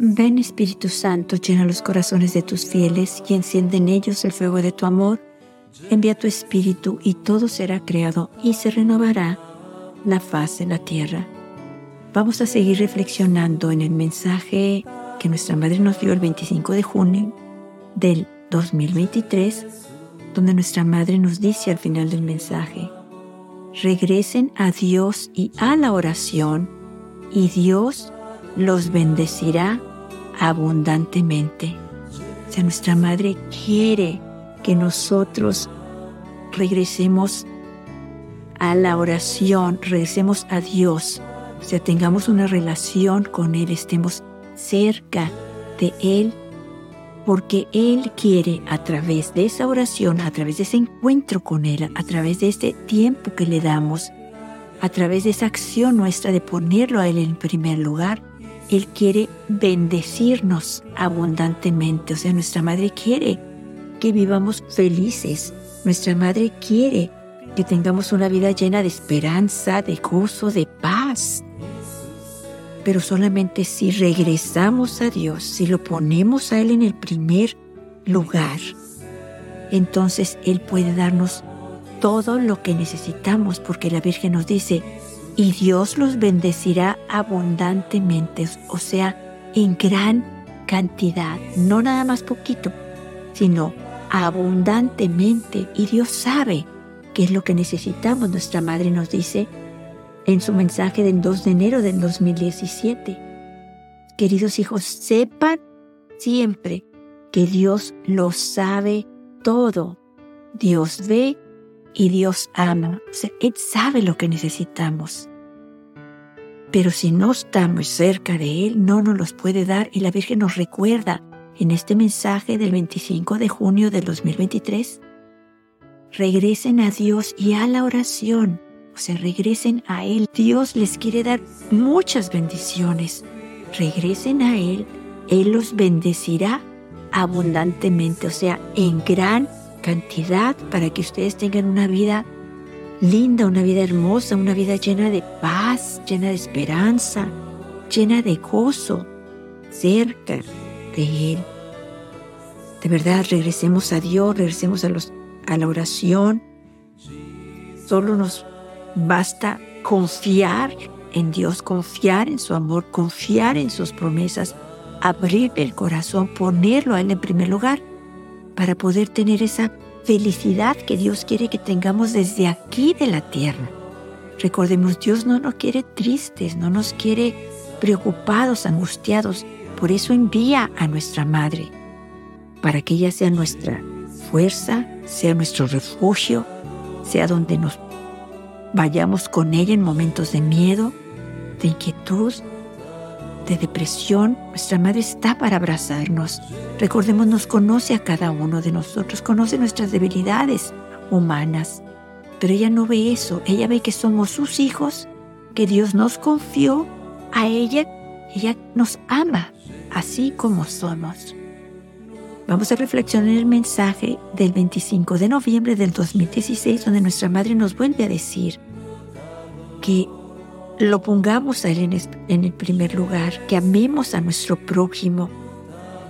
Ven Espíritu Santo, llena los corazones de tus fieles y enciende en ellos el fuego de tu amor. Envía tu Espíritu y todo será creado y se renovará la faz de la tierra. Vamos a seguir reflexionando en el mensaje que nuestra Madre nos dio el 25 de junio del 2023, donde nuestra Madre nos dice al final del mensaje, regresen a Dios y a la oración y Dios los bendecirá abundantemente. O sea, nuestra Madre quiere que nosotros regresemos a la oración, regresemos a Dios, o sea, tengamos una relación con Él, estemos cerca de Él, porque Él quiere a través de esa oración, a través de ese encuentro con Él, a través de este tiempo que le damos, a través de esa acción nuestra de ponerlo a Él en primer lugar, Él quiere bendecirnos abundantemente. O sea, nuestra Madre quiere que vivamos felices. Nuestra Madre quiere que tengamos una vida llena de esperanza, de gozo, de paz. Pero solamente si regresamos a Dios, si lo ponemos a Él en el primer lugar, entonces Él puede darnos todo lo que necesitamos, porque la Virgen nos dice, y Dios los bendecirá abundantemente, o sea, en gran cantidad, no nada más poquito, sino abundantemente. Y Dios sabe qué es lo que necesitamos. Nuestra Madre nos dice en su mensaje del 2 de enero del 2017, queridos hijos, sepan siempre que Dios lo sabe todo. Dios ve y Dios ama. O Él sabe lo que necesitamos. Pero si no estamos cerca de Él, no nos los puede dar. Y la Virgen nos recuerda en este mensaje del 25 de junio del 2023, regresen a Dios y a la oración. O sea, regresen a Él. Dios les quiere dar muchas bendiciones. Regresen a Él. Él los bendecirá abundantemente, o sea, en gran cantidad para que ustedes tengan una vida linda, una vida hermosa, una vida llena de paz, llena de esperanza, llena de gozo, cerca de Él. De verdad, regresemos a Dios, regresemos a, los, a la oración. Solo nos basta confiar en Dios, confiar en su amor, confiar en sus promesas, abrir el corazón, ponerlo a Él en primer lugar para poder tener esa felicidad que Dios quiere que tengamos desde aquí de la tierra. Recordemos, Dios no nos quiere tristes, no nos quiere preocupados, angustiados. Por eso envía a nuestra Madre, para que ella sea nuestra fuerza, sea nuestro refugio, sea donde nos vayamos con ella en momentos de miedo, de inquietud, de depresión, nuestra Madre está para abrazarnos. Recordemos, nos conoce a cada uno de nosotros, conoce nuestras debilidades humanas, pero ella no ve eso, ella ve que somos sus hijos, que Dios nos confió a ella, ella nos ama, así como somos. Vamos a reflexionar el mensaje del 25 de noviembre del 2016, donde nuestra Madre nos vuelve a decir que lo pongamos a Él en el primer lugar, que amemos a nuestro prójimo,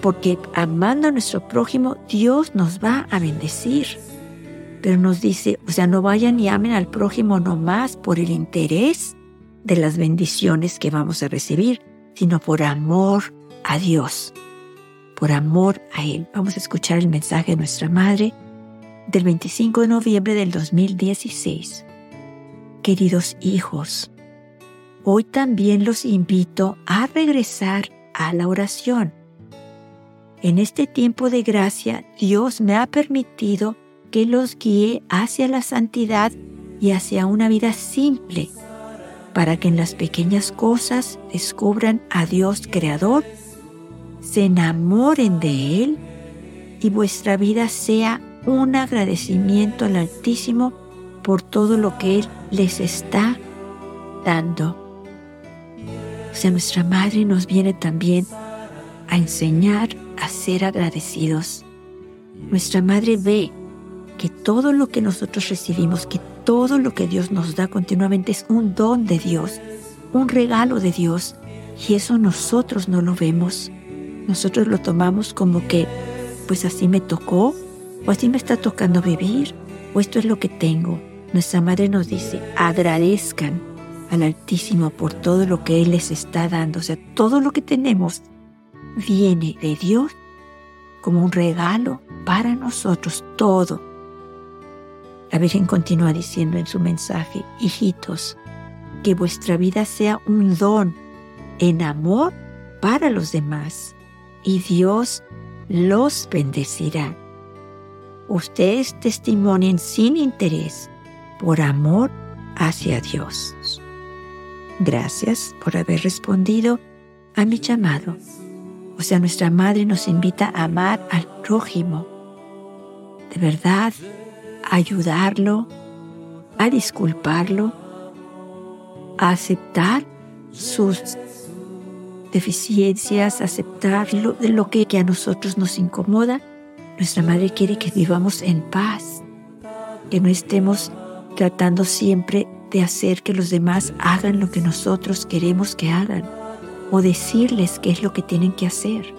porque amando a nuestro prójimo, Dios nos va a bendecir. Pero nos dice, o sea, no vayan y amen al prójimo nomás por el interés de las bendiciones que vamos a recibir, sino por amor a Dios, por amor a Él. Vamos a escuchar el mensaje de nuestra Madre del 25 de noviembre del 2016. Queridos hijos, hoy también los invito a regresar a la oración. En este tiempo de gracia, Dios me ha permitido que los guíe hacia la santidad y hacia una vida simple, para que en las pequeñas cosas descubran a Dios Creador, se enamoren de Él y vuestra vida sea un agradecimiento al Altísimo por todo lo que Él les está dando. O sea, nuestra Madre nos viene también a enseñar a ser agradecidos. Nuestra Madre ve que todo lo que nosotros recibimos, que todo lo que Dios nos da continuamente es un don de Dios, un regalo de Dios, Y eso nosotros no lo vemos. Nosotros lo tomamos como que, pues así me tocó, o así me está tocando vivir, o esto es lo que tengo. Nuestra madre nos dice, agradezcan al Altísimo por todo lo que Él les está dando. O sea, todo lo que tenemos viene de Dios como un regalo para nosotros, todo. La Virgen continúa diciendo en su mensaje, hijitos, que vuestra vida sea un don en amor para los demás y Dios los bendecirá. Ustedes testimonien sin interés por amor hacia Dios. Gracias por haber respondido a mi llamado. O sea, nuestra Madre nos invita a amar al prójimo. De verdad, a ayudarlo, a disculparlo, a aceptar sus deficiencias, aceptar lo, de lo que, que a nosotros nos incomoda. Nuestra Madre quiere que vivamos en paz, que no estemos tratando siempre de hacer que los demás hagan lo que nosotros queremos que hagan o decirles qué es lo que tienen que hacer.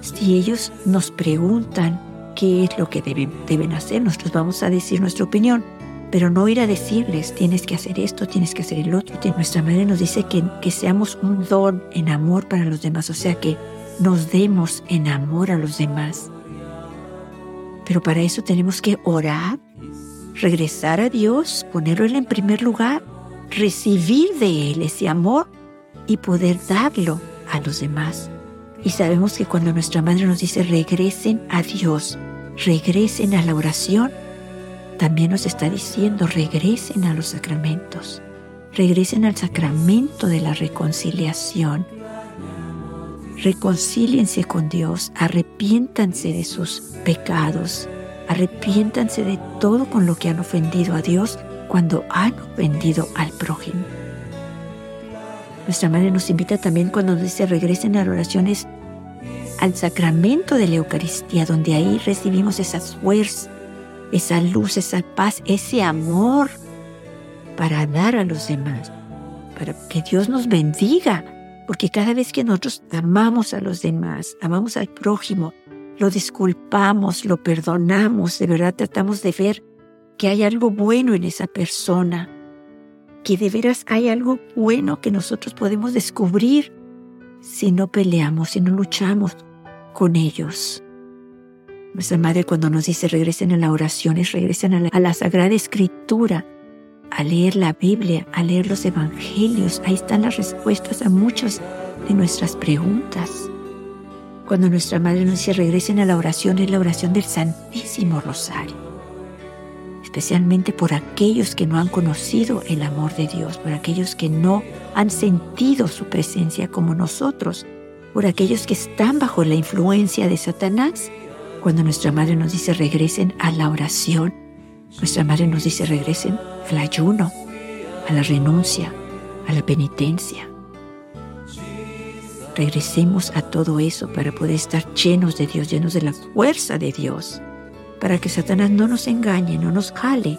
Si ellos nos preguntan qué es lo que deben, deben hacer, nosotros vamos a decir nuestra opinión pero no ir a decirles, tienes que hacer esto, tienes que hacer el otro. Nuestra madre nos dice que, que seamos un don en amor para los demás, o sea, que nos demos en amor a los demás. Pero para eso tenemos que orar, regresar a Dios, ponerlo en primer lugar, recibir de Él ese amor y poder darlo a los demás. Y sabemos que cuando nuestra madre nos dice regresen a Dios, regresen a la oración, también nos está diciendo, regresen a los sacramentos, regresen al sacramento de la reconciliación. Reconcíliense con Dios, arrepiéntanse de sus pecados, arrepiéntanse de todo con lo que han ofendido a Dios cuando han ofendido al prójimo. Nuestra madre nos invita también cuando nos dice regresen a oraciones al sacramento de la Eucaristía, donde ahí recibimos esas fuerzas esa luz, esa paz, ese amor para dar a los demás, para que Dios nos bendiga, porque cada vez que nosotros amamos a los demás, amamos al prójimo, lo disculpamos, lo perdonamos, de verdad tratamos de ver que hay algo bueno en esa persona, que de veras hay algo bueno que nosotros podemos descubrir si no peleamos, si no luchamos con ellos. Nuestra Madre cuando nos dice regresen a la oración, es regresen a la, a la Sagrada Escritura, a leer la Biblia, a leer los Evangelios. Ahí están las respuestas a muchas de nuestras preguntas. Cuando nuestra Madre nos dice regresen a la oración, es la oración del Santísimo Rosario. Especialmente por aquellos que no han conocido el amor de Dios, por aquellos que no han sentido su presencia como nosotros, por aquellos que están bajo la influencia de Satanás cuando nuestra madre nos dice regresen a la oración, nuestra madre nos dice regresen al ayuno, a la renuncia, a la penitencia. Regresemos a todo eso para poder estar llenos de Dios, llenos de la fuerza de Dios, para que Satanás no nos engañe, no nos jale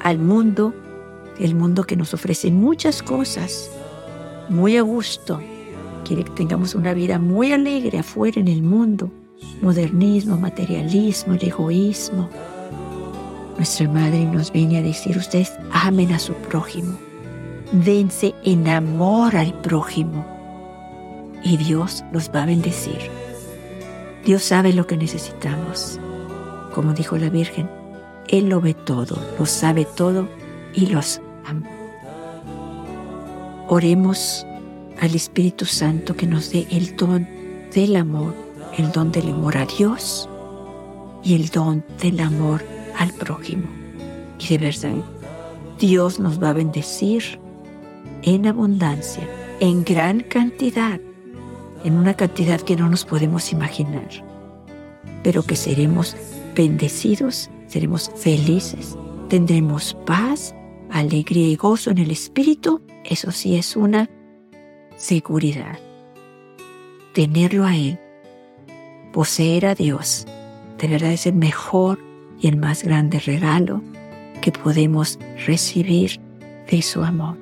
al mundo, el mundo que nos ofrece muchas cosas, muy a gusto, quiere que tengamos una vida muy alegre afuera en el mundo, modernismo, materialismo, el egoísmo. Nuestra Madre nos viene a decir, ustedes amen a su prójimo, dense en amor al prójimo y Dios los va a bendecir. Dios sabe lo que necesitamos. Como dijo la Virgen, Él lo ve todo, lo sabe todo y los ama. Oremos al Espíritu Santo que nos dé el don del amor el don del amor a Dios y el don del amor al prójimo. Y de verdad, Dios nos va a bendecir en abundancia, en gran cantidad, en una cantidad que no nos podemos imaginar, pero que seremos bendecidos, seremos felices, tendremos paz, alegría y gozo en el Espíritu, eso sí es una seguridad. Tenerlo a Él Poseer a Dios de verdad es el mejor y el más grande regalo que podemos recibir de su amor.